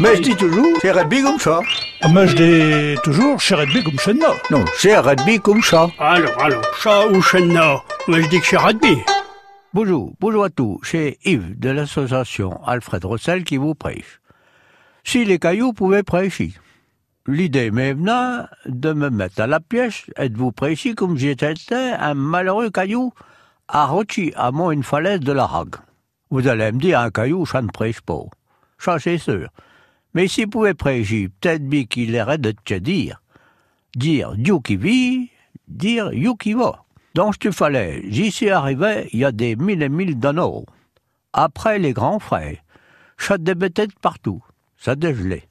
Mais je dis toujours, c'est rugby comme ça. Mais je dis toujours, chez rugby comme chez nous. Non, c'est rugby comme ça. Alors, alors, chat ou chenna Moi, je dis que c'est rugby. Bonjour, bonjour à tous, c'est Yves de l'association Alfred Rossel qui vous prêche. Si les cailloux pouvaient prêcher, l'idée m'est venue de me mettre à la pièce et de vous prêcher comme j'étais un malheureux caillou arrochi à moi une falaise de la Hague? Vous allez me dire, un caillou, ça ne prêche pas. Ça, c'est sûr. Mais s'il pouvait prêcher, peut-être bien qu'il de te dire. Dire Dieu qui vit, dire Dieu qui va. Donc, tu fallait, j'y suis arrivé, il y a des mille et mille d'anneaux. Après les grands frères, des bêtettes partout, ça dégelait.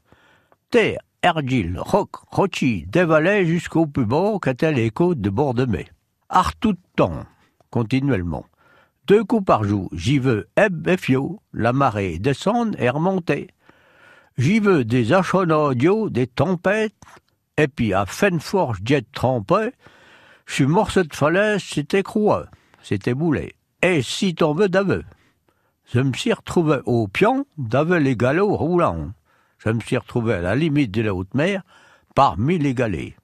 Terre, argile, roc, rochi, dévalait jusqu'au plus bas qu'étaient les côtes de bord de mai. Ar tout temps, continuellement. Deux coups par jour, j'y veux eb et fio, la marée descendre et remonter. J'y veux des achonaudios, des tempêtes, et puis à Fenforge jet trempé, sur morceau de falaise, c'était croix, c'était boulet. Et si t'en veux d'aveu. Je me suis retrouvé au pion d'aveu les galops roulants. Je me suis retrouvé à la limite de la haute mer, parmi les galets.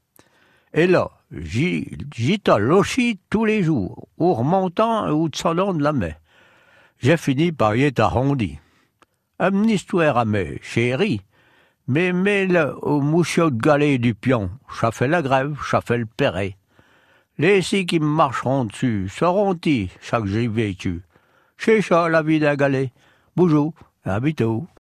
Et là, j'y lochi tous les jours, ou remontant ou descendant de la mer. J'ai fini par y être arrondi. Une histoire à mes chérie, mais mets-le au mouchot de galet du pion, ça fait la grève, ça fait le perret. Les six qui me marcheront dessus seront-ils chaque j'y vécu. C'est ça la vie d'un galet. Bonjour, à bientôt.